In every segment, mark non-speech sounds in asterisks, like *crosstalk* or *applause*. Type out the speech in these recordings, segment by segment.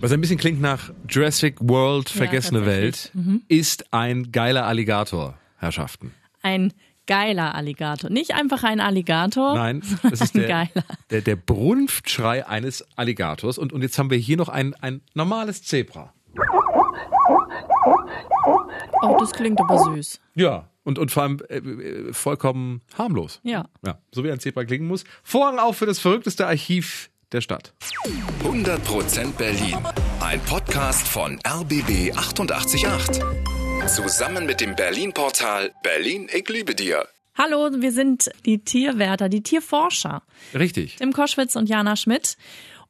Was ein bisschen klingt nach Jurassic World, vergessene Welt, Mhm. ist ein geiler Alligator, Herrschaften. Ein geiler Alligator. Nicht einfach ein Alligator. Nein, das ist ein der, geiler. der, der Brunftschrei eines Alligators. Und, und jetzt haben wir hier noch ein, ein normales Zebra. Oh, das klingt aber süß. Ja. Und, und vor allem äh, äh, vollkommen harmlos. Ja. Ja, so wie ein Zebra klingen muss. Vorhang auf für das verrückteste Archiv der Stadt. 100% Berlin. Ein Podcast von RBB 888. Zusammen mit dem Berlin-Portal Berlin, ich liebe dir. Hallo, wir sind die Tierwärter, die Tierforscher. Richtig. Tim Koschwitz und Jana Schmidt.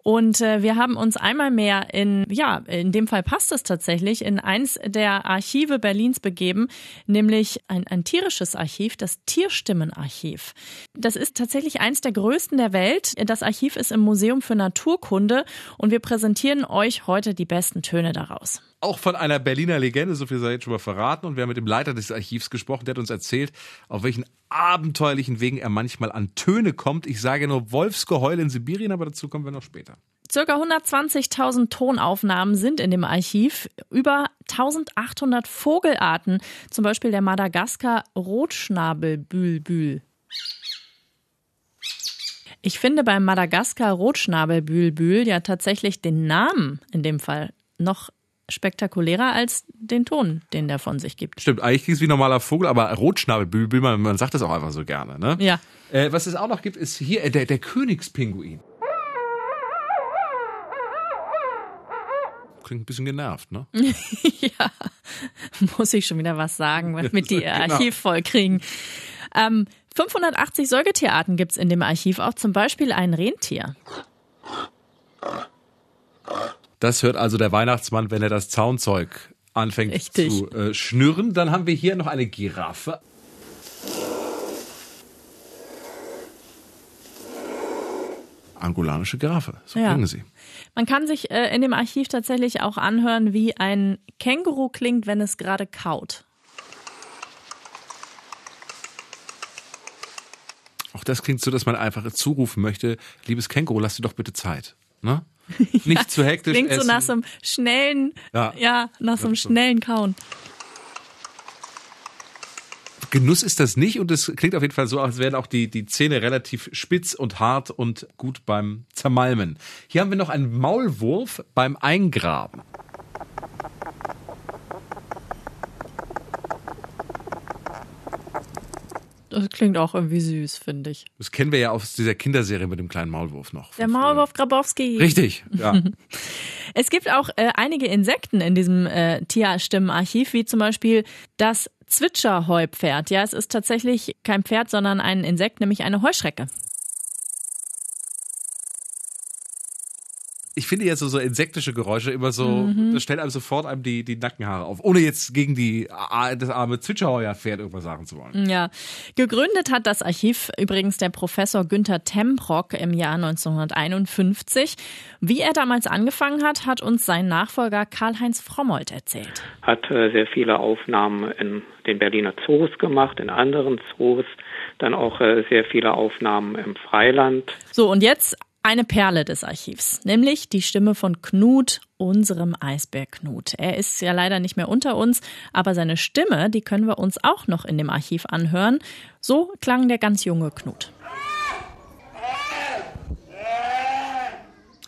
Und äh, wir haben uns einmal mehr in, ja, in dem Fall passt es tatsächlich, in eins der Archive Berlins begeben, nämlich ein, ein tierisches Archiv, das Tierstimmenarchiv. Das ist tatsächlich eins der größten der Welt. Das Archiv ist im Museum für Naturkunde und wir präsentieren euch heute die besten Töne daraus. Auch von einer Berliner Legende, so viel sei jetzt schon mal verraten. Und wir haben mit dem Leiter des Archivs gesprochen, der hat uns erzählt, auf welchen abenteuerlichen Wegen er manchmal an Töne kommt. Ich sage nur Wolfsgeheul in Sibirien, aber dazu kommen wir noch später. Circa 120.000 Tonaufnahmen sind in dem Archiv. Über 1800 Vogelarten, zum Beispiel der Madagaskar Rotschnabelbülbül. Ich finde beim Madagaskar Rotschnabelbülbül ja tatsächlich den Namen in dem Fall noch spektakulärer als den Ton, den der von sich gibt. Stimmt, eigentlich klingt es wie ein normaler Vogel, aber Rotschnabelbülbül, man, man sagt das auch einfach so gerne. Ne? Ja. Äh, was es auch noch gibt, ist hier äh, der, der Königspinguin. Klingt ein bisschen genervt, ne? *laughs* ja, muss ich schon wieder was sagen, damit die ihr *laughs* Genau. Archiv voll kriegen. Ähm, 580 Säugetierarten gibt's in dem Archiv, auch zum Beispiel ein Rentier. Das hört also der Weihnachtsmann, wenn er das Zaunzeug anfängt Richtig. zu äh, schnürren. Dann haben wir hier noch eine Giraffe. Angolanische Giraffe, so Ja. klingen sie. Man kann sich äh, in dem Archiv tatsächlich auch anhören, wie ein Känguru klingt, wenn es gerade kaut. Auch das klingt so, dass man einfach zurufen möchte, liebes Känguru, lass dir doch bitte Zeit. Ne? *laughs* Nicht zu hektisch Klingt so essen. nach so einem schnellen, Ja. ja, nach so einem schnellen Kauen. Genuss ist das nicht und es klingt auf jeden Fall so, als wären auch die, die Zähne relativ spitz und hart und gut beim Zermalmen. Hier haben wir noch einen Maulwurf beim Eingraben. Das klingt auch irgendwie süß, finde ich. Das kennen wir ja aus dieser Kinderserie mit dem kleinen Maulwurf noch. Der Maulwurf Grabowski. Richtig, ja. *laughs* Es gibt auch äh, einige Insekten in diesem äh, Tierstimmenarchiv, wie zum Beispiel das Zwitscherheupferd. Ja, es ist tatsächlich kein Pferd, sondern ein Insekt, nämlich eine Heuschrecke. Ich finde ja so, so insektische Geräusche immer so, Mhm. das stellt einem sofort einem die, die Nackenhaare auf. Ohne jetzt gegen die, das arme Zwitscherheuer-Pferd irgendwas sagen zu wollen. Ja, gegründet hat das Archiv übrigens der Professor Günther Tembrock im Jahr 1951. Wie er damals angefangen hat, hat uns sein Nachfolger Karl-Heinz Frommold erzählt. hat äh, sehr viele Aufnahmen in den Berliner Zoos gemacht, in anderen Zoos, dann auch äh, sehr viele Aufnahmen im Freiland. So, und jetzt eine Perle des Archivs, nämlich die Stimme von Knut, unserem Eisbär Knut. Er ist ja leider nicht mehr unter uns, aber seine Stimme, die können wir uns auch noch in dem Archiv anhören. So klang der ganz junge Knut.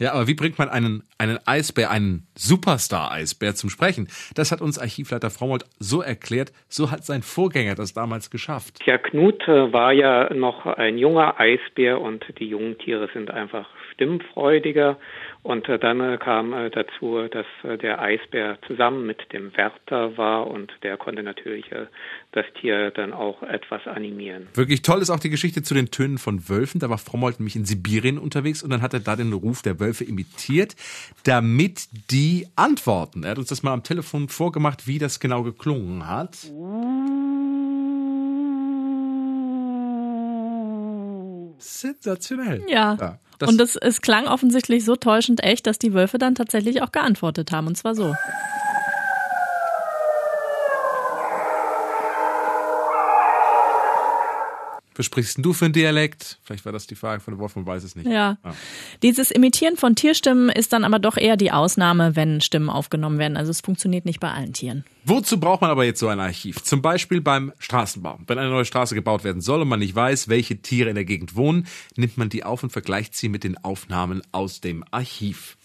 Ja, aber wie bringt man einen, einen Eisbär, einen Superstar-Eisbär zum Sprechen? Das hat uns Archivleiter Frommold so erklärt, so hat sein Vorgänger das damals geschafft. Ja, Knut äh, war ja noch ein junger Eisbär und die jungen Tiere sind einfach stimmfreudiger. Und äh, dann äh, kam äh, dazu, dass äh, der Eisbär zusammen mit dem Wärter war und der konnte natürlich äh, das Tier dann auch etwas animieren. Wirklich toll ist auch die Geschichte zu den Tönen von Wölfen. Da war Frommold nämlich in Sibirien unterwegs und dann hat er da den Ruf der Wölfe imitiert, damit die antworten. Er hat uns das mal am Telefon vorgemacht, wie das genau geklungen hat. Sensationell. Ja. Das, und es, es klang offensichtlich so täuschend echt, dass die Wölfe dann tatsächlich auch geantwortet haben. Und zwar so. Was sprichst du für einen Dialekt? Vielleicht war das die Frage von der Wolf, man weiß es nicht. Ja. Ah. Dieses Imitieren von Tierstimmen ist dann aber doch eher die Ausnahme, wenn Stimmen aufgenommen werden. Also es funktioniert nicht bei allen Tieren. Wozu braucht man aber jetzt so ein Archiv? Zum Beispiel beim Straßenbau. Wenn eine neue Straße gebaut werden soll und man nicht weiß, welche Tiere in der Gegend wohnen, nimmt man die auf und vergleicht sie mit den Aufnahmen aus dem Archiv.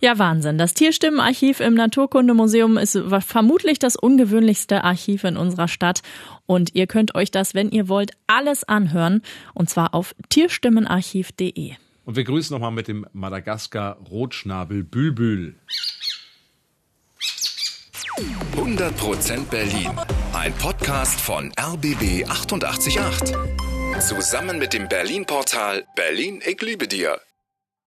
Ja, Wahnsinn. Das Tierstimmenarchiv im Naturkundemuseum ist vermutlich das ungewöhnlichste Archiv in unserer Stadt. Und ihr könnt euch das, wenn ihr wollt, alles anhören. Und zwar auf tierstimmenarchiv.de. Und wir grüßen nochmal mit dem Madagaskar Rotschnabel Bülbül. 100% Berlin. Ein Podcast von RBB 888. Zusammen mit dem Berlin-Portal Berlin, ich liebe dir.